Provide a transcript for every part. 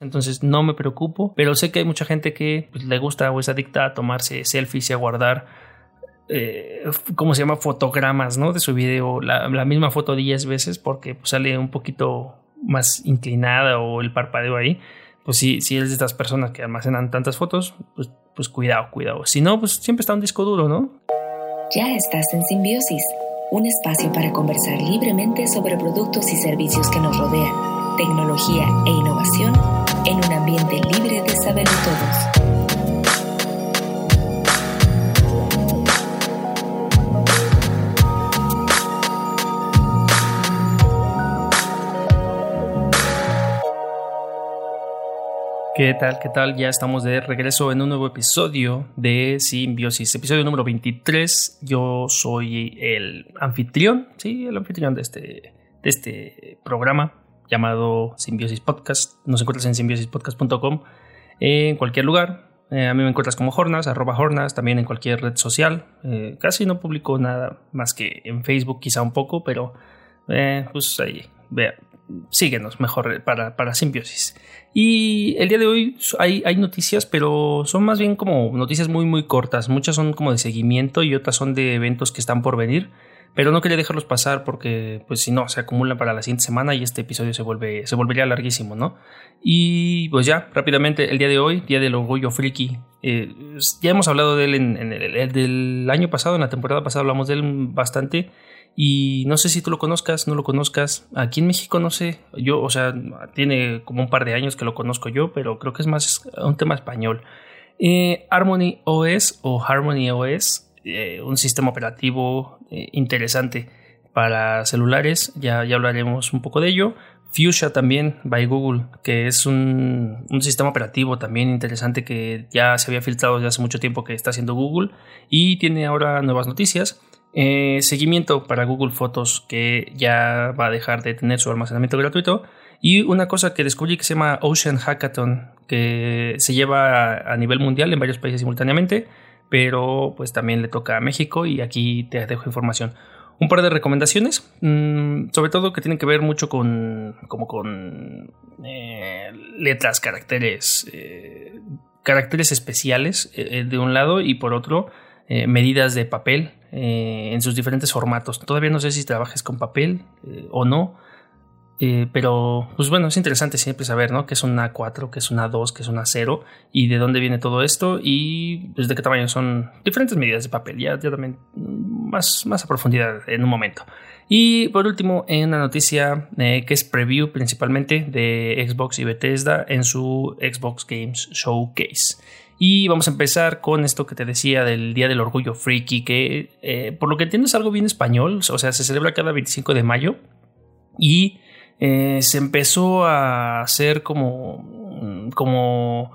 entonces no me preocupo, pero sé que hay mucha gente que pues, le gusta o es adicta a tomarse selfies y a guardar, eh, ¿cómo se llama? Fotogramas, ¿no? De su video, la, misma foto 10 veces porque pues, sale un poquito más inclinada o el parpadeo ahí. Pues si, si eres de estas personas que almacenan tantas fotos, pues, pues cuidado, cuidado. Si no, pues siempre está un disco duro, ¿no? Ya estás en Simbiosis, un espacio para conversar libremente sobre productos y servicios que nos rodean tecnología e innovación en un ambiente libre de saber todos. ¿Qué tal? ¿Qué tal? Ya estamos de regreso en un nuevo episodio de Simbiosis, episodio número 23. Yo soy el anfitrión, sí, el anfitrión de este, de este programa llamado Simbiosis Podcast. Nos encuentras en simbiosispodcast.com en cualquier lugar. Eh, a mí me encuentras como Hornas, arroba Hornas, también en cualquier red social. Eh, casi no publico nada más que en Facebook, quizá un poco, pero eh, pues ahí, vea, síguenos mejor para, para Simbiosis. Y el día de hoy hay, hay noticias, pero son más bien como noticias muy, muy cortas. Muchas son como de seguimiento y otras son de eventos que están por venir pero no quería dejarlos pasar porque pues si no se acumulan para la siguiente semana y este episodio se vuelve se volvería larguísimo no y pues ya rápidamente el día de hoy día del orgullo friki eh, ya hemos hablado de él en, el, del año pasado en la temporada pasada hablamos de él bastante y no sé si tú lo conozcas no lo conozcas. Aquí en México no sé yo o sea tiene como un par de años que lo conozco yo pero creo que es más un tema español. Eh, Harmony OS o Harmony OS eh, un sistema operativo eh, interesante para celulares, ya, ya hablaremos un poco de ello. Fuchsia también, by Google, que es un, sistema operativo también interesante que ya se había filtrado desde hace mucho tiempo que está haciendo Google y tiene ahora nuevas noticias. Eh, seguimiento para Google Fotos que ya va a dejar de tener su almacenamiento gratuito. Y una cosa que descubrí que se llama Ocean Hackathon, que se lleva a nivel mundial en varios países simultáneamente pero pues también le toca a México y aquí te dejo información. Un par de recomendaciones, mm, sobre todo que tienen que ver mucho con, como con eh, letras, caracteres, eh, caracteres especiales eh, de un lado y por otro medidas de papel en sus diferentes formatos. Todavía no sé si trabajes con papel o no, eh, pero, pues bueno, es interesante siempre saber, ¿no? Que es una 4, que es una 2, que es una 0 y de dónde viene todo esto y desde qué tamaño son diferentes medidas de papel. Ya, ya también más, más a profundidad en un momento. Y por último, en una noticia eh, que es preview principalmente de Xbox y Bethesda en su Xbox Games Showcase. Y vamos a empezar con esto que te decía del Día del Orgullo Freaky, que eh, por lo que entiendo es algo bien español, o sea, se celebra cada 25 de mayo y eh, se empezó a hacer como, como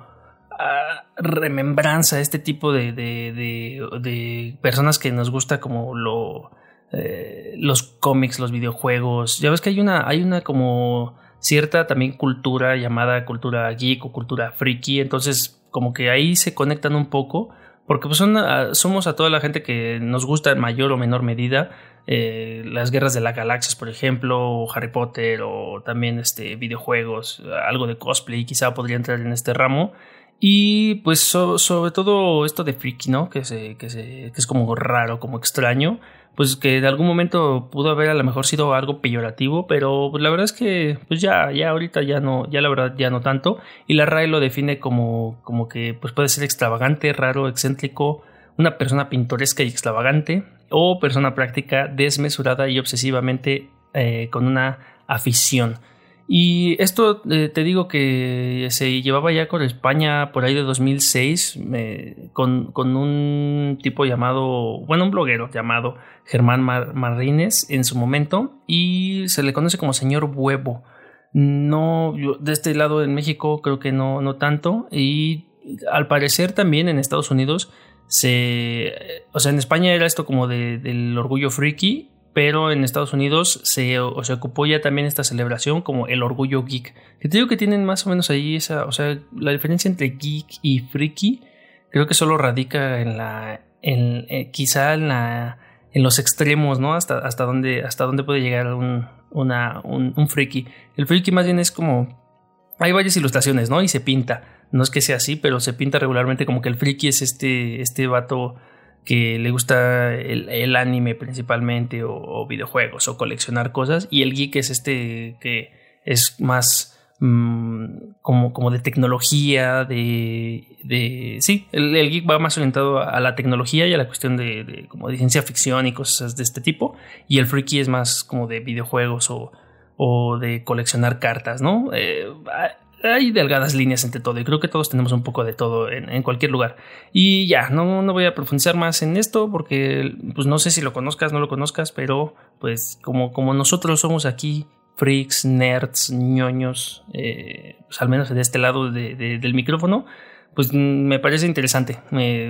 remembranza este tipo de, de, personas que nos gusta como lo, eh, los cómics, los videojuegos. Ya ves que hay una, hay una como cierta también cultura llamada cultura geek o cultura friki, entonces como que ahí se conectan un poco porque pues son, somos a toda la gente que nos gusta en mayor o menor medida eh, las guerras de las galaxias, por ejemplo, o Harry Potter, o también este, videojuegos, algo de cosplay, quizá podría entrar en este ramo. Y pues sobre todo esto de freaky, ¿no? Que, se, que, se, que es como raro, como extraño. Pues que en algún momento pudo haber a lo mejor sido algo peyorativo, pero pues la verdad es que pues ya, ya ahorita ya no, ya la verdad ya no tanto. Y la RAE lo define como, como que pues puede ser extravagante, raro, excéntrico, una persona pintoresca y extravagante, o persona práctica desmesurada y obsesivamente eh, con una afición. Y esto eh, te digo que se llevaba ya con España por ahí de 2006 con, un tipo llamado, bueno, un bloguero llamado Germán Marrines en su momento y se le conoce como señor huevo. No, de este lado en México creo que no, no tanto y al parecer también en Estados Unidos se, o sea, en España era esto como de, del orgullo friki, pero en Estados Unidos se, se ocupó ya también esta celebración como el orgullo geek. Que te digo que tienen más o menos ahí esa, o sea, la diferencia entre geek y friki creo que solo radica en la, en, eh, quizá en la, en los extremos, ¿no? Hasta, hasta dónde, hasta dónde puede llegar un, una, un, un friki. El friki más bien es como hay varias ilustraciones, ¿no? Y se pinta. No es que sea así, pero se pinta regularmente como que el friki es este, este vato que le gusta el, anime principalmente o, videojuegos o coleccionar cosas y el geek es este que es más mm, como, como de tecnología, de, de sí, el, geek va más orientado a la tecnología y a la cuestión de, como de ciencia ficción y cosas de este tipo y el freaky es más como de videojuegos o, o de coleccionar cartas, ¿no? Eh, hay delgadas líneas entre todo y creo que todos tenemos un poco de todo en, cualquier lugar. Y ya, no, no, voy a profundizar más en esto porque pues no sé si lo conozcas, no lo conozcas, pero pues como, como nosotros somos aquí freaks, nerds, ñoños, eh, pues al menos de este lado del micrófono, pues me parece interesante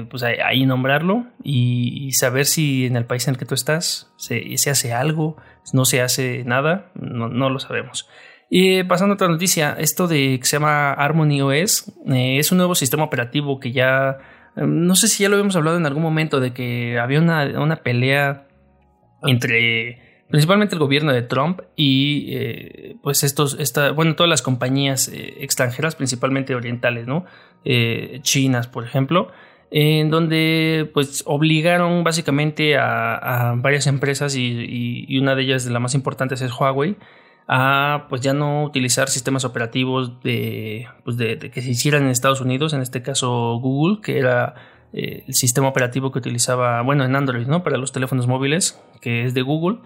pues ahí, nombrarlo y, saber si en el país en el que tú estás se, se hace algo, no se hace nada, no, no lo sabemos. Y pasando a otra noticia, esto de que se llama Harmony OS eh, es un nuevo sistema operativo que ya, em, no sé si ya lo habíamos hablado en algún momento, de que había una, pelea entre principalmente el gobierno de Trump y eh, pues estos, esta, bueno, todas las compañías eh, extranjeras, principalmente orientales, ¿no? chinas, por ejemplo, en donde pues obligaron básicamente a, varias empresas y, y, una de ellas las más importantes es Huawei a pues ya no utilizar sistemas operativos de, pues de, que se hicieran en Estados Unidos, en este caso Google, que era eh, el sistema operativo que utilizaba, bueno, en Android, ¿no? Para los teléfonos móviles, que es de Google,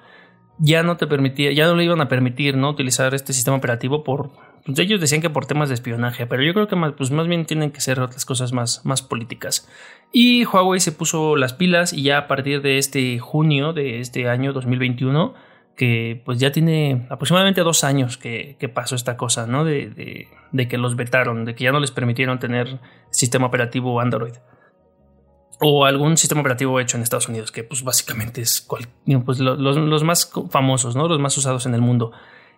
ya no te permitía, ya no le iban a permitir, ¿no? Utilizar este sistema operativo por, pues ellos decían que por temas de espionaje, pero yo creo que más, pues más bien tienen que ser otras cosas más, más políticas. Y Huawei se puso las pilas y ya a partir de este junio de este año 2021, que pues ya tiene aproximadamente dos años que, pasó esta cosa, ¿no? De, que los vetaron, de que ya no les permitieron tener sistema operativo Android. O algún sistema operativo hecho en Estados Unidos, que pues básicamente es pues, los, más famosos, ¿no? Los más usados en el mundo.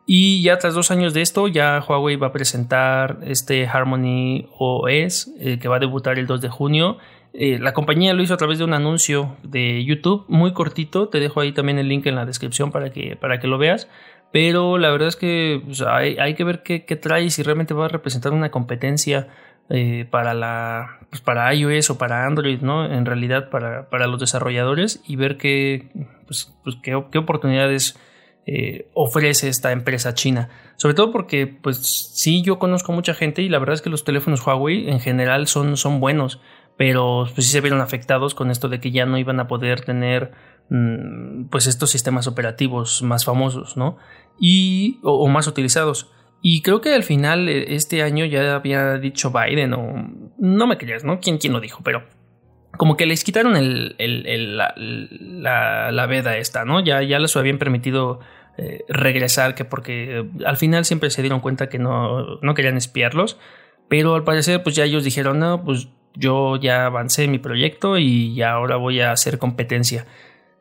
Y ya tras dos años de esto, ya Huawei va a presentar este Harmony OS, eh, que va a debutar el 2 de junio eh, la compañía lo hizo a través de un anuncio de YouTube muy cortito. Te dejo ahí también el link en la descripción para que, para que lo veas. Pero la verdad es que pues, hay, que ver qué, trae y si realmente va a representar una competencia eh, para la pues, para iOS o para Android, ¿no? En realidad para, para los desarrolladores y ver qué, pues, pues qué, oportunidades eh, ofrece esta empresa china. Sobre todo porque, pues sí, yo conozco mucha gente y la verdad es que los teléfonos Huawei en general son, son buenos pero pues sí se vieron afectados con esto de que ya no iban a poder tener mm, pues estos sistemas operativos más famosos, ¿no? Y o, más utilizados. Y creo que al final eh, este año ya había dicho Biden o no me creas, ¿no? ¿Quién, quién lo dijo? Pero como que les quitaron el, la, la, veda esta, ¿no? Ya, ya les habían permitido eh, regresar, que porque al final siempre se dieron cuenta que no, no querían espiarlos, pero al parecer pues ya ellos dijeron, no, pues yo ya avancé mi proyecto y ahora voy a hacer competencia.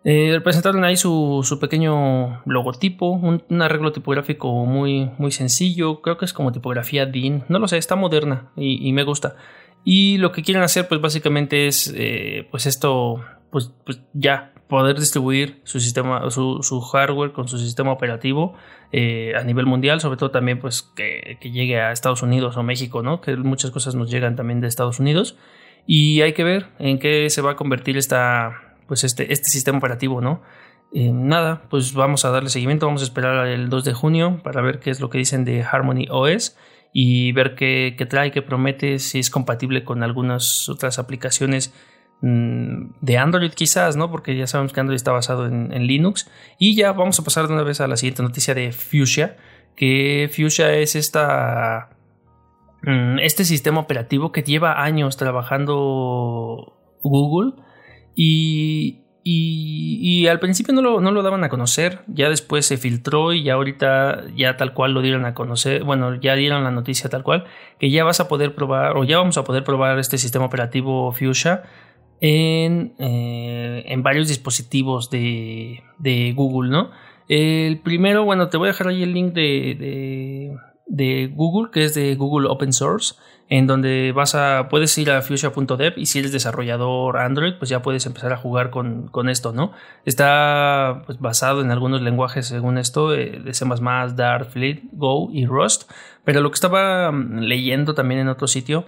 Eh, ahí su, su pequeño logotipo, un, arreglo tipográfico muy, muy sencillo, creo que es como tipografía DIN, no lo sé, está moderna y, me gusta. Y lo que quieren hacer pues básicamente es eh, pues esto, pues, pues ya poder distribuir su sistema, su, su hardware con su sistema operativo eh, a nivel mundial, sobre todo también pues que, llegue a Estados Unidos o México, ¿no? Que muchas cosas nos llegan también de Estados Unidos y hay que ver en qué se va a convertir esta, pues este, este sistema operativo, ¿no? Eh, nada, pues vamos a darle seguimiento, vamos a esperar el 2 de junio para ver qué es lo que dicen de Harmony OS y ver qué, qué trae, qué promete, si es compatible con algunas otras aplicaciones de Android quizás, ¿no? Porque ya sabemos que Android está basado en, Linux. Y ya vamos a pasar de una vez a la siguiente noticia de Fuchsia, que Fuchsia es esta, mm, este sistema operativo que lleva años trabajando Google y, y, al principio no lo, no lo, daban a conocer, ya después se filtró y ya ahorita ya tal cual lo dieron a conocer, bueno, ya dieron la noticia tal cual, que ya vas a poder probar o ya vamos a poder probar este sistema operativo Fuchsia en, eh, en varios dispositivos de, de, Google, ¿no? El primero, bueno, te voy a dejar ahí el link de, de Google, que es de Google Open Source, en donde vas a, puedes ir a fuchsia.dev y si eres desarrollador Android, pues ya puedes empezar a jugar con, esto, ¿no? Está pues, basado en algunos lenguajes, según esto, eh, de C++, Dart, Fleet, Go y Rust, pero lo que estaba mm, leyendo también en otro sitio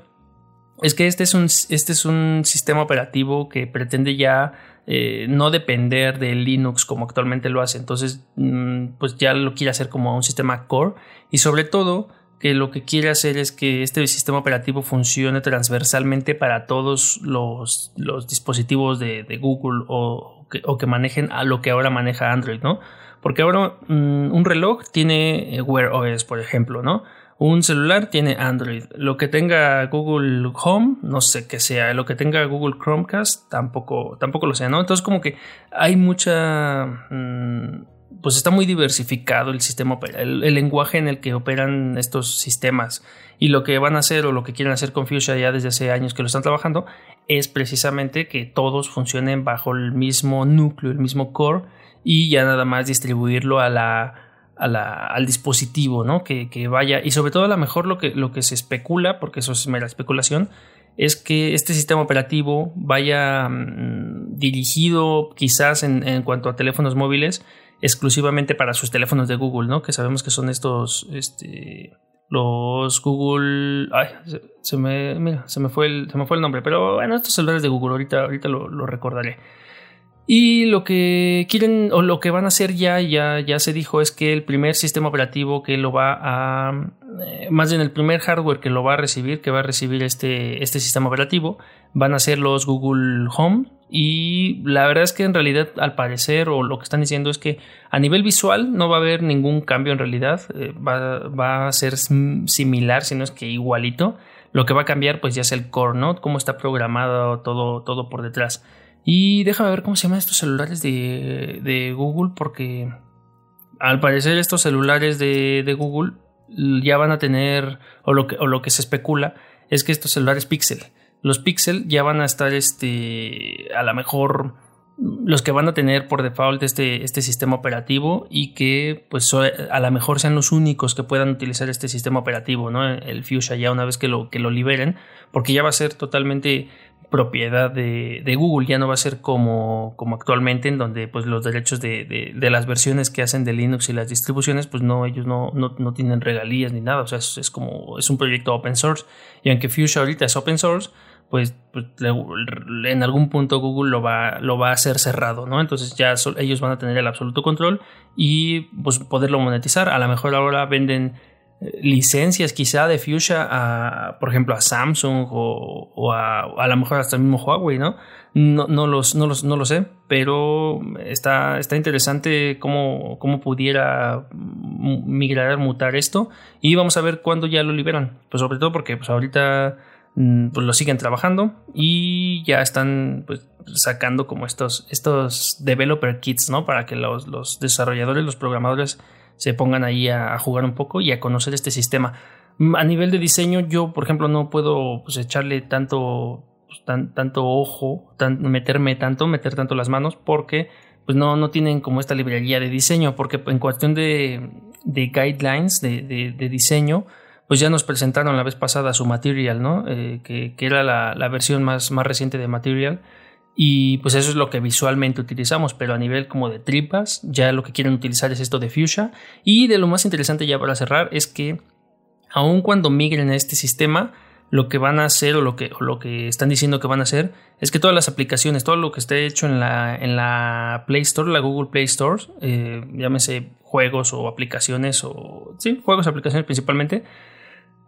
es que este es un, este es un sistema operativo que pretende ya eh, no depender de Linux como actualmente lo hace. Entonces, mm, pues ya lo quiere hacer como un sistema core y sobre todo que lo que quiere hacer es que este sistema operativo funcione transversalmente para todos los, dispositivos de, Google o que, manejen a lo que ahora maneja Android, ¿no? Porque ahora mm, un reloj tiene eh, Wear OS, por ejemplo, ¿no? Un celular tiene Android. Lo que tenga Google Home, no sé qué sea. Lo que tenga Google Chromecast, tampoco, tampoco lo sea, ¿no? Entonces, como que hay mucha. Mm, pues está muy diversificado el sistema, el, el, lenguaje en el que operan estos sistemas. Y lo que van a hacer o lo que quieren hacer con Fuchsia ya desde hace años que lo están trabajando es precisamente que todos funcionen bajo el mismo núcleo, el mismo core y ya nada más distribuirlo a la, al dispositivo, ¿no? Que, vaya y sobre todo a lo mejor lo que, lo que se especula, porque eso es mera especulación, es que este sistema operativo vaya mm, dirigido quizás en, en cuanto a teléfonos móviles exclusivamente para sus teléfonos de Google, ¿no? Que sabemos que son estos, este, los Google, ay, se, me, mira, se me fue el, se me fue el nombre, pero bueno, estos celulares de Google, ahorita, ahorita lo, lo recordaré. Y lo que quieren o lo que van a hacer ya, ya, ya se dijo es que el primer sistema operativo que lo va a, eh, más bien el primer hardware que lo va a recibir, que va a recibir este, este sistema operativo, van a ser los Google Home. Y la verdad es que en realidad, al parecer, o lo que están diciendo es que a nivel visual no va a haber ningún cambio en realidad. Eh, va, va, a ser similar, si no es que igualito. Lo que va a cambiar, pues ya es el core, ¿no? Cómo está programado todo, todo por detrás. Y déjame ver cómo se llaman estos celulares de, Google, porque al parecer estos celulares de, Google ya van a tener, o lo, que, o lo que se especula, es que estos celulares Pixel, los Pixel ya van a estar, este, a lo mejor los que van a tener por default este, este sistema operativo y que pues a lo mejor sean los únicos que puedan utilizar este sistema operativo, ¿no? El Fuchsia ya una vez que lo, que lo liberen, porque ya va a ser totalmente propiedad de, Google, ya no va a ser como, como actualmente en donde pues los derechos de, las versiones que hacen de Linux y las distribuciones pues no, ellos no, no, tienen regalías ni nada, o sea, es, como, es un proyecto open source. Y aunque Fuchsia ahorita es open source, pues, pues en algún punto Google lo va, lo va a hacer cerrado, ¿no? Entonces ya ellos van a tener el absoluto control y pues poderlo monetizar, a lo mejor ahora venden licencias quizá de Fuchsia a, por ejemplo, a Samsung o, a, a lo mejor hasta el mismo Huawei, ¿no? No, no, los, no, los, no lo sé, pero está, está interesante cómo, cómo pudiera migrar, mutar esto y vamos a ver cuándo ya lo liberan. Pues sobre todo porque pues ahorita mm, pues lo siguen trabajando y ya están pues sacando como estos, estos developer kits, ¿no? Para que los, los desarrolladores, los programadores se pongan ahí a, jugar un poco y a conocer este sistema. Mm, a nivel de diseño, yo, por ejemplo, no puedo pues, echarle tanto, pues, tanto ojo, meterme tanto, meter tanto las manos, porque pues no, no tienen como esta librería de diseño, porque en cuestión de, de guidelines de, de, diseño, pues ya nos presentaron la vez pasada su Material, ¿no? Eh, que, que, era la, la, versión más, más reciente de Material y pues eso es lo que visualmente utilizamos, pero a nivel como de tripas, ya lo que quieren utilizar es esto de Fuchsia. Y de lo más interesante ya para cerrar es que aun cuando migren a este sistema, lo que van a hacer o lo que, lo que están diciendo que van a hacer es que todas las aplicaciones, todo lo que esté hecho en la, en la Play Store, la Google Play Store, eh, llámese juegos o aplicaciones o sí, juegos, aplicaciones principalmente,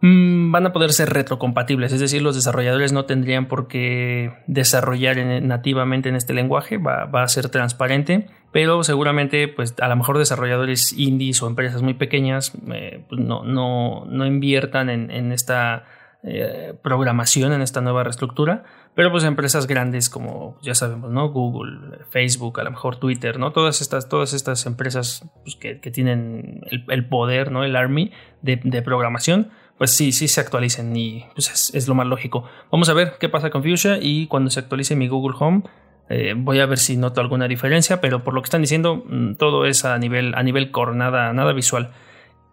Mm, van a poder ser retrocompatibles, es decir, los desarrolladores no tendrían por qué desarrollar nativamente en este lenguaje, va, a ser transparente, pero seguramente pues a lo mejor desarrolladores indies o empresas muy pequeñas eh, pues, no, inviertan en, esta eh, programación, en esta nueva reestructura, pero pues empresas grandes como ya sabemos, ¿no? Google, Facebook, a lo mejor Twitter, ¿no? Todas estas, todas estas empresas pues, que, tienen el, poder, ¿no? El army de, de programación pues sí, sí se actualicen y pues es, lo más lógico. Vamos a ver qué pasa con Fuchsia y cuando se actualice mi Google Home eh, voy a ver si noto alguna diferencia, pero por lo que están diciendo mm, todo es a nivel, a nivel core, nada, nada visual.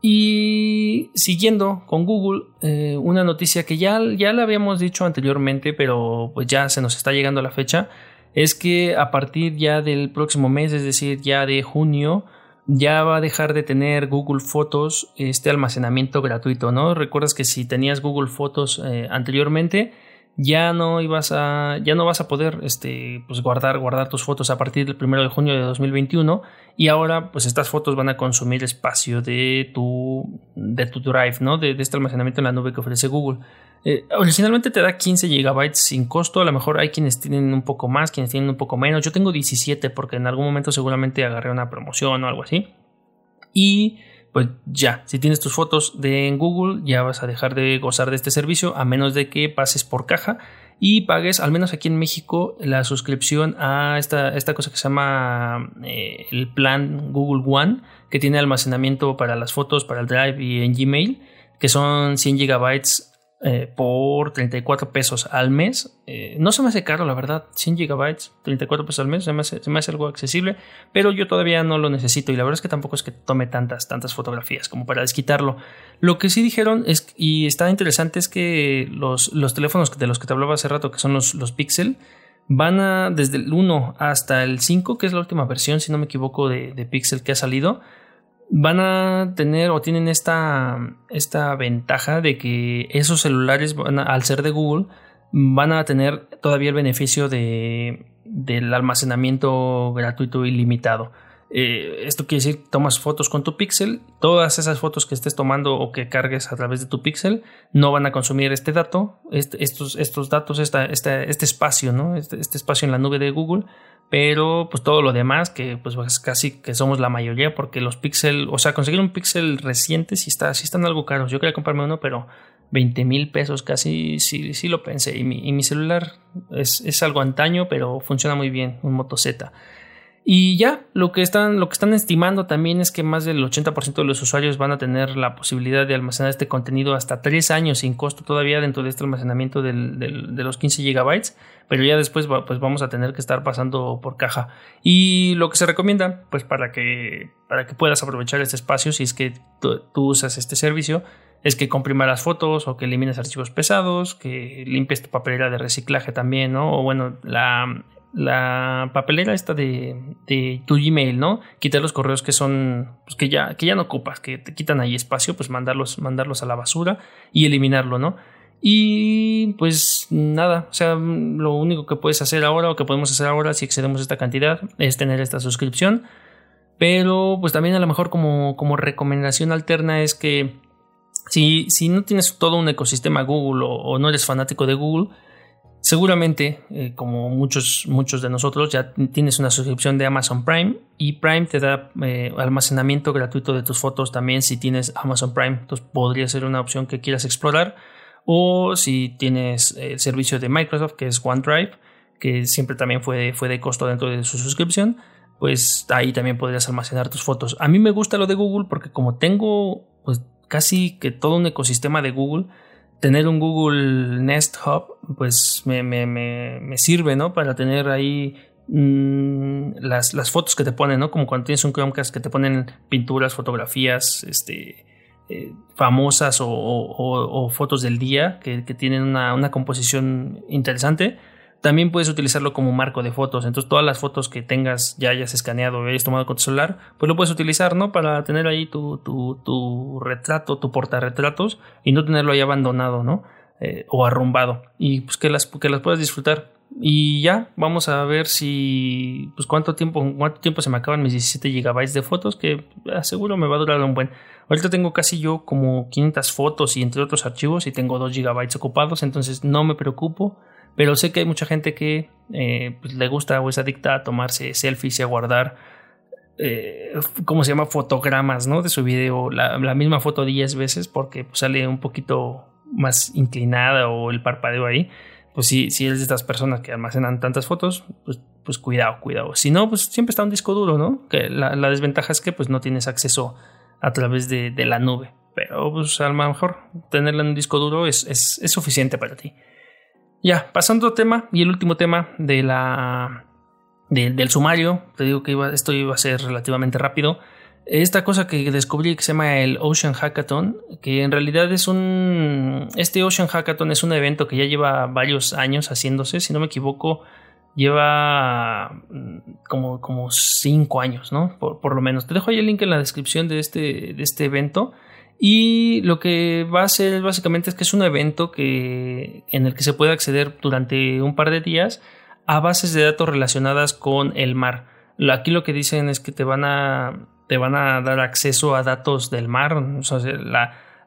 Y siguiendo con Google, eh, una noticia que ya, ya la habíamos dicho anteriormente, pero pues ya se nos está llegando la fecha, es que a partir ya del próximo mes, es decir, ya de junio, ya va a dejar de tener Google Fotos este almacenamiento gratuito, ¿no? Recuerdas que si tenías Google Fotos eh, anteriormente, ya no ibas a ya no vas a poder este pues guardar guardar tus fotos a partir del 1 de junio de 2021 y ahora pues estas fotos van a consumir espacio de tu de tu drive no de, este almacenamiento en la nube que ofrece Google. Eh, originalmente te da 15 GB sin costo a lo mejor hay quienes tienen un poco más quienes tienen un poco menos. Yo tengo 17 porque en algún momento seguramente agarré una promoción o algo así. Y pues ya, si tienes tus fotos en Google, ya vas a dejar de gozar de este servicio a menos de que pases por caja y pagues, al menos aquí en México, la suscripción a esta, esta cosa que se llama eh, el plan Google One, que tiene almacenamiento para las fotos, para el Drive y en Gmail, que son 100 gigabytes eh, por 34 pesos al mes. Eh, no se me hace caro, la verdad. 100 gigabytes, 34 pesos al mes, se me, hace, algo accesible, pero yo todavía no lo necesito y la verdad es que tampoco es que tome tantas, tantas fotografías como para desquitarlo. Lo que sí dijeron es, y está interesante es que los, los teléfonos de los que te hablaba hace rato, que son los, los Pixel, van a, desde el 1 hasta el 5, que es la última versión, si no me equivoco, de Pixel que ha salido, van a tener o tienen esta, esta ventaja de que esos celulares, al ser de Google, van a tener todavía el beneficio de, del almacenamiento gratuito ilimitado. Eh, esto quiere decir, tomas fotos con tu Pixel, todas esas fotos que estés tomando o que cargues a través de tu Pixel no van a consumir este dato, este, estos, estos datos, esta, este espacio, ¿no? Este, este, espacio en la nube de Google pero pues todo lo demás que pues, pues casi que somos la mayoría porque los Pixel, o sea, conseguir un Pixel reciente sí, está, sí están algo caros. Yo quería comprarme uno, pero 20 mil pesos casi sí, sí lo pensé. Y mi, y mi celular es, es, algo antaño, pero funciona muy bien, un Moto Z. Y ya, lo que están, lo que están estimando también es que más del 80% de los usuarios van a tener la posibilidad de almacenar este contenido hasta 3 años sin costo todavía dentro de este almacenamiento del, de los 15 gigabytes, pero ya después pues vamos a tener que estar pasando por caja. Y lo que se recomienda, pues para que, para que puedas aprovechar este espacio, si es que tú, usas este servicio, es que comprimas las fotos o que elimines archivos pesados, que limpies tu papelera de reciclaje también, ¿no? O bueno, la la papelera esta de, de, tu Gmail, ¿no? Quitar los correos que son, pues que ya, que ya no ocupas, que te quitan ahí espacio, pues mandarlos, mandarlos a la basura y eliminarlo, ¿no? Y pues nada, o sea, lo único que puedes hacer ahora o que podemos hacer ahora si excedemos esta cantidad es tener esta suscripción. Pero pues también a lo mejor como, como recomendación alterna es que si, si no tienes todo un ecosistema Google o no eres fanático de Google, Seguramente, eh, como muchos, muchos de nosotros, ya tienes una suscripción de Amazon Prime y Prime te da eh, almacenamiento gratuito de tus fotos también si tienes Amazon Prime. Entonces podría ser una opción que quieras explorar. O si tienes el servicio de Microsoft que es OneDrive, que siempre también fue, fue de costo dentro de su suscripción, pues ahí también podrías almacenar tus fotos. A mí me gusta lo de Google porque como tengo pues casi que todo un ecosistema de Google, tener un Google Nest Hub, pues me, me, me, sirve, ¿no? Para tener ahí mm, las, las, fotos que te ponen, ¿no? Como cuando tienes un Chromecast que te ponen pinturas, fotografías, este, eh, famosas o, fotos del día que, que tienen una, una, composición interesante también puedes utilizarlo como marco de fotos. Entonces, todas las fotos que tengas, ya hayas escaneado o hayas tomado con tu celular, pues lo puedes utilizar, ¿no? Para tener ahí tu, tu, tu retrato, tu portarretratos y no tenerlo ahí abandonado, ¿no? Eh, o arrumbado. Y pues que las, que las puedas disfrutar. Y ya, vamos a ver si. Pues cuánto tiempo, cuánto tiempo se me acaban mis 17 gigabytes de fotos, que seguro me va a durar un buen. Ahorita tengo casi yo como 500 fotos y entre otros archivos y tengo 2 gigabytes ocupados, entonces no me preocupo pero sé que hay mucha gente que eh, pues, le gusta o es adicta a tomarse selfies y a guardar, eh, ¿cómo se llama? Fotogramas, ¿no? De su video, la, misma foto 10 veces porque pues, sale un poquito más inclinada o el parpadeo ahí. Pues si, si eres de estas personas que almacenan tantas fotos, pues, pues cuidado, cuidado. Si no, pues siempre está un disco duro, ¿no? Que la, desventaja es que pues no tienes acceso a través de, la nube. Pero pues a lo mejor tenerla en un disco duro es, es suficiente para ti. Ya, pasando a tema y el último tema de la, del sumario, te digo que iba, esto iba a ser relativamente rápido. esta cosa que descubrí que se llama el Ocean Hackathon, que en realidad es un... Este Ocean Hackathon es un evento que ya lleva varios años haciéndose, si no me equivoco, lleva mm, como, como cinco años, ¿no? Por, lo menos. Te dejo ahí el link en la descripción de este, de este evento. Y lo que va a hacer básicamente es que es un evento que, en el que se puede acceder durante un par de días a bases de datos relacionadas con el mar. Aquí lo que dicen es que te van a, te van a dar acceso a datos del mar,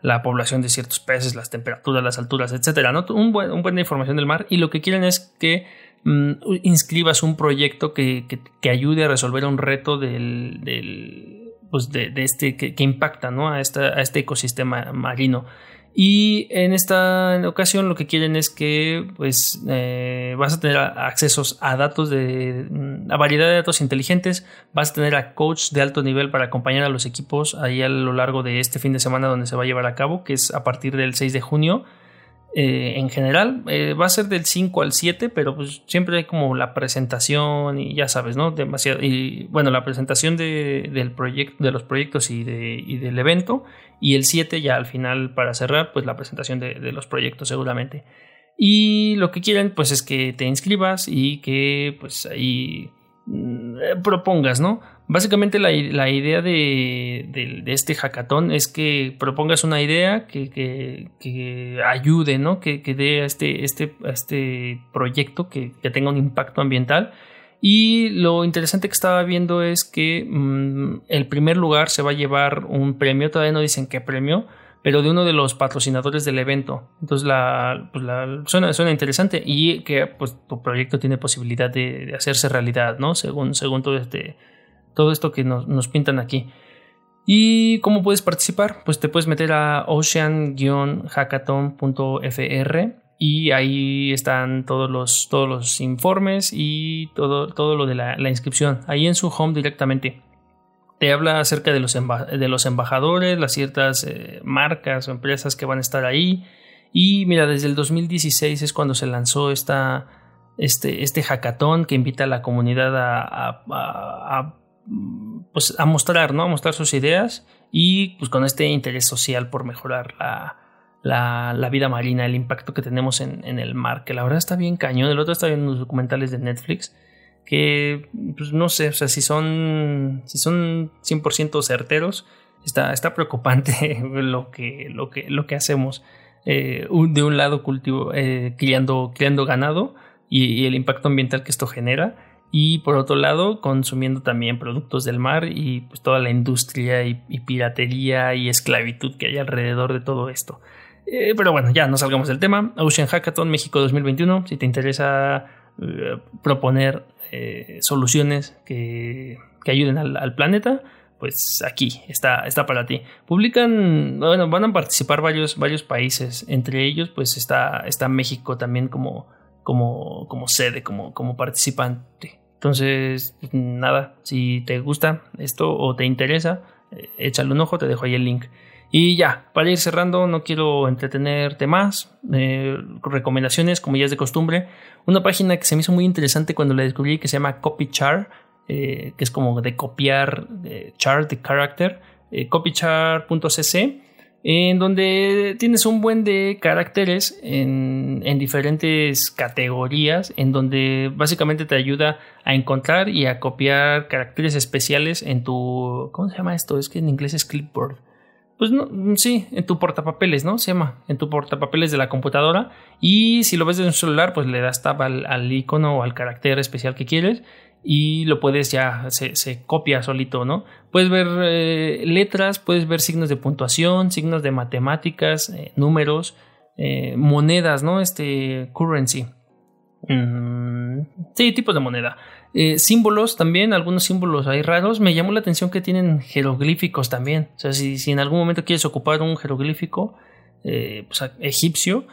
la, población de ciertos peces, las temperaturas, las alturas, etcétera, ¿no? Un buen, un buen de información del mar y lo que quieren es que mm, inscribas un proyecto que, ayude a resolver un reto del, pues de, este que, impacta ¿no? a, esta, a este ecosistema marino. Y en esta ocasión lo que quieren es que pues eh, vas a tener accesos a datos de a variedad de datos inteligentes, vas a tener a coach de alto nivel para acompañar a los equipos ahí a lo largo de este fin de semana donde se va a llevar a cabo, que es a partir del 6 de junio eh, en general. Eh, va a ser del 5 al 7, pero pues siempre hay como la presentación y ya sabes, ¿no? Demasiado. Y bueno, la presentación de, del proyecto, de los proyectos y, de, y, del evento. Y el 7 ya al final para cerrar, pues la presentación de, de los proyectos seguramente. Y lo que quieren pues es que te inscribas y que pues ahí mm, propongas, ¿no? Básicamente la, idea de, este hackathon es que propongas una idea que, ayude, ¿no? que, dé a este, este, este proyecto que, tenga un impacto ambiental. Y lo interesante que estaba viendo es que mm, el primer lugar se va a llevar un premio, todavía no dicen qué premio, pero de uno de los patrocinadores del evento. Entonces la, pues suena, suena, interesante y que pues, tu proyecto tiene posibilidad de, de, hacerse realidad, ¿no? Según, según todo este todo esto que nos, pintan aquí. ¿Y cómo puedes participar? Pues te puedes meter a ocean-hackathon.fr y ahí están todos los, todos los informes y todo, todo lo de la, inscripción. Ahí en su home directamente. Te habla acerca de los, de los embajadores, las ciertas eh, marcas o empresas que van a estar ahí. Y mira, desde el 2016 es cuando se lanzó esta, este, este hackathon que invita a la comunidad a pues a mostrar, ¿no? A mostrar sus ideas y pues con este interés social por mejorar la, la, vida marina, el impacto que tenemos en, el mar, que la verdad está bien cañón. El otro está viendo unos documentales de Netflix que pues no sé, o sea, si son si son 100% certeros, está, está preocupante lo que, lo que, lo que hacemos. Eh, de un lado cultivo, eh, criando, criando ganado y el impacto ambiental que esto genera y por otro lado consumiendo también productos del mar y pues toda la industria y, piratería y esclavitud que hay alrededor de todo esto. Eh, pero bueno, ya no salgamos del tema. Ocean Hackathon México 2021, si te interesa eh, proponer eh, soluciones que, ayuden al, planeta, pues aquí está, está para ti. Publican, bueno, van a participar varios, varios países, entre ellos pues está, está México también como, como, como sede, como, como participante. Entonces, pues, nada, si te gusta esto o te interesa, eh, échale un ojo, te dejo ahí el link. Y ya, para ir cerrando, no quiero entretenerte más. Eh, recomendaciones, como ya es de costumbre. Una página que se me hizo muy interesante cuando la descubrí, que se llama CopyChar, eh, que es como de copiar chart de character, copychar.cc en donde tienes un buen de caracteres en, diferentes categorías, en donde básicamente te ayuda a encontrar y a copiar caracteres especiales en tu... ¿Cómo se llama esto? Es que en inglés es clipboard. Pues no, sí, en tu portapapeles, ¿no? Se llama, en tu portapapeles de la computadora. Y si lo ves desde un celular, pues le das tab al, al icono o al carácter especial que quieres y lo puedes ya, se, copia solito, ¿no? Puedes ver eh, letras, puedes ver signos de puntuación, signos de matemáticas, eh, números, eh, monedas, ¿no? Este currency. Mm, sí, tipos de moneda. Símbolos también, algunos símbolos hay raros. Me llamó la atención que tienen jeroglíficos también. O sea, si, si en algún momento quieres ocupar un jeroglífico pues, egipcio,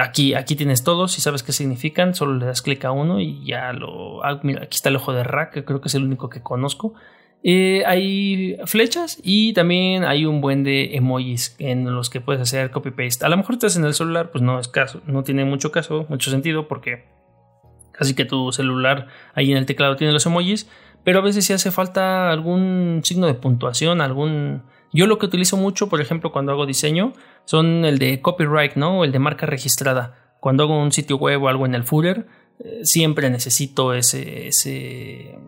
Aquí, aquí tienes todos y sabes qué significan, solo le das clic a uno y ya lo... Ah, mira, aquí está el ojo de Ra, que creo que es el único que conozco. Eh, hay flechas y también hay un buen de emojis en los que puedes hacer copy-paste. A lo mejor estás en el celular, pues no es caso, no tiene mucho caso, mucho sentido porque casi que tu celular ahí en el teclado tiene los emojis, pero a veces sí hace falta algún signo de puntuación, algún... Yo lo que utilizo mucho, por ejemplo, cuando hago diseño, son el de copyright, ¿no? O el de marca registrada. Cuando hago un sitio web o algo en el footer, eh, siempre necesito ese, ese,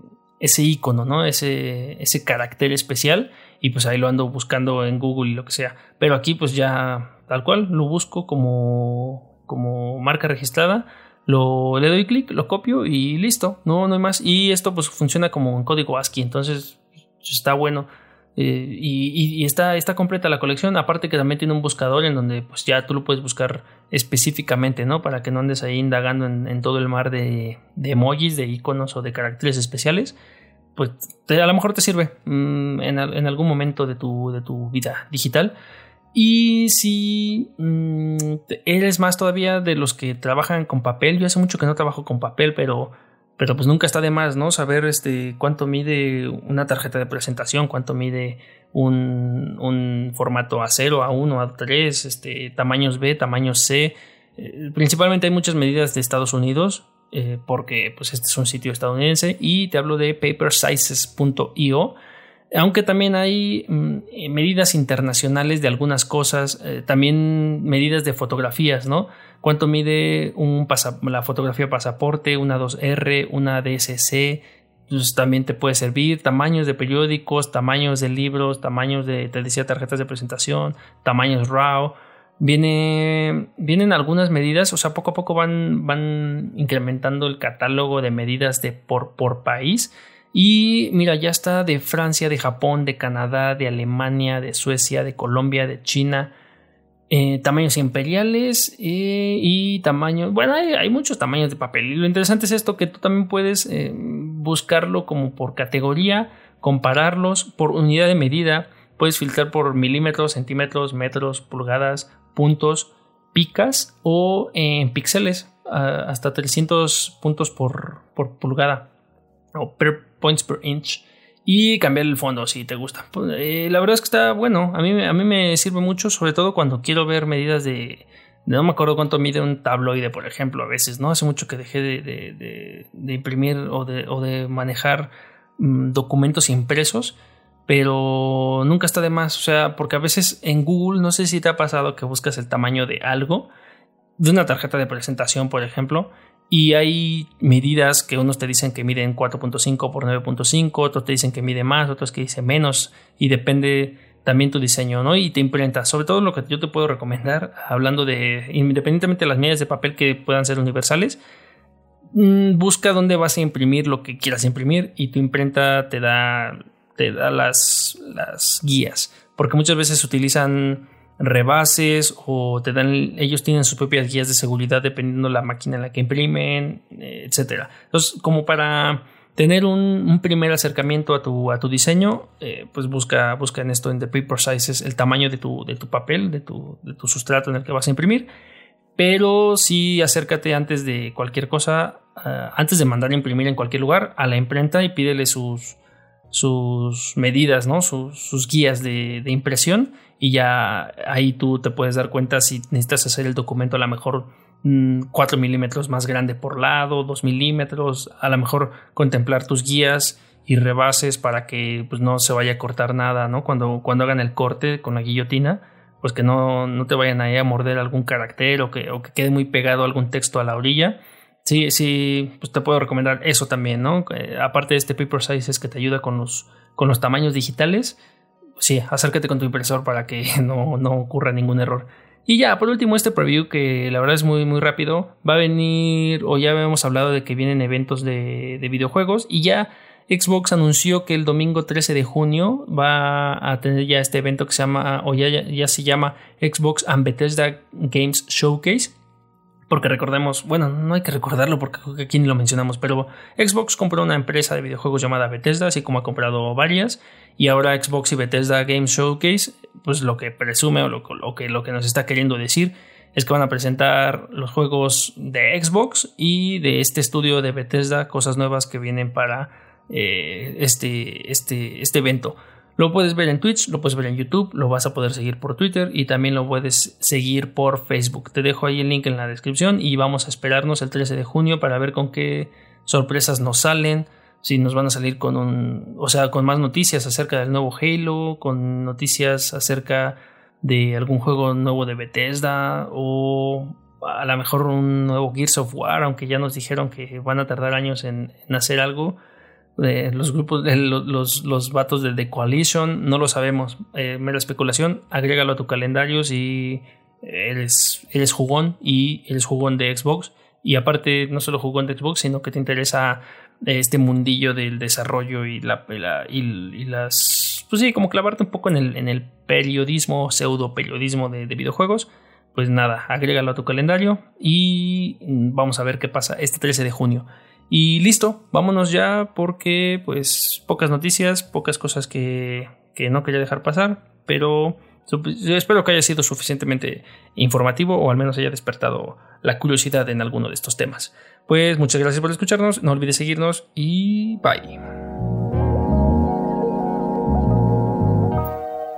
ese icono, ¿no? Ese, ese carácter especial y pues ahí lo ando buscando en Google y lo que sea. Pero aquí pues ya tal cual lo busco como, como marca registrada lo, le doy clic, lo copio y listo, no, no hay más. Y esto pues funciona como en código ASCII, entonces está bueno. Eh, y, está, está completa la colección, aparte que también tiene un buscador en donde pues ya tú lo puedes buscar específicamente, ¿no? Para que no andes ahí indagando en, todo el mar de, emojis, de iconos o de caracteres especiales. Pues a lo mejor te sirve mm, en, en, algún momento de tu, de tu vida digital. Y si mm, eres más todavía de los que trabajan con papel, yo hace mucho que no trabajo con papel, pero, pero pues nunca está de más, ¿no? Saber este, cuánto mide una tarjeta de presentación, cuánto mide un, formato A0, A1, A3, este, tamaños B, tamaños C. Eh, principalmente hay muchas medidas de Estados Unidos, eh, porque pues este es un sitio estadounidense, y te hablo de papersizes.io aunque también hay mm, eh, medidas internacionales de algunas cosas, eh, también medidas de fotografías, ¿no? ¿Cuánto mide la fotografía pasaporte, una 2R, una DSC? Pues también te puede servir tamaños de periódicos, tamaños de libros, tamaños de, te decía, tarjetas de presentación, tamaños RAW. Viene, vienen algunas medidas, o sea, poco a poco van, van incrementando el catálogo de medidas de por, por país y mira, ya está de Francia, de Japón, de Canadá, de Alemania, de Suecia, de Colombia, de China. Eh, tamaños imperiales eh, y tamaños. Bueno, hay, muchos tamaños de papel. Y lo interesante es esto: que tú también puedes eh, buscarlo como por categoría, compararlos por unidad de medida. Puedes filtrar por milímetros, centímetros, metros, pulgadas, puntos, picas o en píxeles, hasta 300 puntos por pulgada o per points per inch y cambiar el fondo si te gusta. Pues, eh, la verdad es que está bueno, a mí, a mí me sirve mucho, sobre todo cuando quiero ver medidas de, no me acuerdo cuánto mide un tabloide, por ejemplo, a veces, ¿no? Hace mucho que dejé de, imprimir o de, manejar mm, documentos impresos, pero nunca está de más, o sea, porque a veces en Google, no sé si te ha pasado que buscas el tamaño de algo, de una tarjeta de presentación, por ejemplo, y hay medidas que unos te dicen que miden 4.5 por 9.5, otros te dicen que mide más, otros que dicen menos, y depende también tu diseño, ¿no? Y te imprenta. Sobre todo lo que yo te puedo recomendar, hablando de, independientemente de las medidas de papel que puedan ser universales, mm, busca dónde vas a imprimir lo que quieras imprimir y tu imprenta te da, te da las, las guías. Porque muchas veces utilizan rebases o te dan ellos tienen sus propias guías de seguridad dependiendo la máquina en la que imprimen etcétera. Entonces como para tener un, primer acercamiento a tu, a tu diseño eh, pues busca busca en esto en the paper sizes el tamaño de tu, de tu papel de tu, de tu sustrato en el que vas a imprimir. Pero sí acércate antes de cualquier cosa ah, antes de mandar a imprimir en cualquier lugar a la imprenta y pídele sus sus medidas, ¿no? sus, guías de, impresión y ya ahí tú te puedes dar cuenta si necesitas hacer el documento a lo mejor 4 mm, milímetros más grande por lado, 2 milímetros, a lo mejor contemplar tus guías y rebases para que pues, no se vaya a cortar nada, ¿no? Cuando, cuando hagan el corte con la guillotina, pues que no, no te vayan ahí a morder algún carácter o que, o que quede muy pegado algún texto a la orilla Sí, sí, pues te puedo recomendar eso también, ¿no? Eh, aparte de este Paper Sizes que te ayuda con los, con los tamaños digitales, sí, acércate con tu impresor para que no, no, ocurra ningún error. Y ya, por último, este preview que la verdad es muy, muy rápido, va a venir, o ya habíamos hablado de que vienen eventos de, de videojuegos, y ya Xbox anunció que el domingo 13 de junio va a tener ya este evento que se llama, o ya, ya se llama Xbox and Bethesda Games Showcase porque recordemos, bueno, no hay que recordarlo porque aquí ni lo mencionamos, pero Xbox compró una empresa de videojuegos llamada Bethesda, así como ha comprado varias, y ahora Xbox y Bethesda Game Showcase, pues lo que presume o lo, que, lo que nos está queriendo decir es que van a presentar los juegos de Xbox y de este estudio de Bethesda, cosas nuevas que vienen para eh, este, este, este evento. Lo puedes ver en Twitch, lo puedes ver en YouTube, lo vas a poder seguir por Twitter y también lo puedes seguir por Facebook. Te dejo ahí el link en la descripción y vamos a esperarnos el 13 de junio para ver con qué sorpresas nos salen. si nos van a salir con un, o sea, con más noticias acerca del nuevo Halo, con noticias acerca de algún juego nuevo de Bethesda o a lo mejor un nuevo Gears of War, aunque ya nos dijeron que van a tardar años en, hacer algo. Eh, los grupos, los, los, vatos de The Coalition, no lo sabemos. Eh, mera especulación, agrégalo a tu calendario si eres, eres jugón y eres jugón de Xbox. Y aparte, no solo jugón de Xbox, sino que te interesa este mundillo del desarrollo y, la, y, las... Pues sí, como clavarte un poco en el, en el periodismo, pseudo periodismo de, videojuegos. Pues nada, agrégalo a tu calendario y vamos a ver qué pasa este 13 de junio. Y listo, vámonos ya porque pues pocas noticias, pocas cosas que, que no quería dejar pasar, pero espero que haya sido suficientemente informativo o al menos haya despertado la curiosidad en alguno de estos temas. Pues muchas gracias por escucharnos, no olvides seguirnos y bye.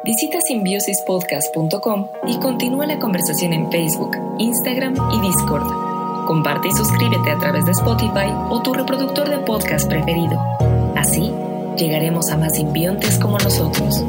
Visita simbiosispodcast.com y continúa la conversación en Facebook, Instagram y Discord. Comparte y suscríbete a través de Spotify o tu reproductor de podcast preferido. Así, llegaremos a más simbiontes como nosotros.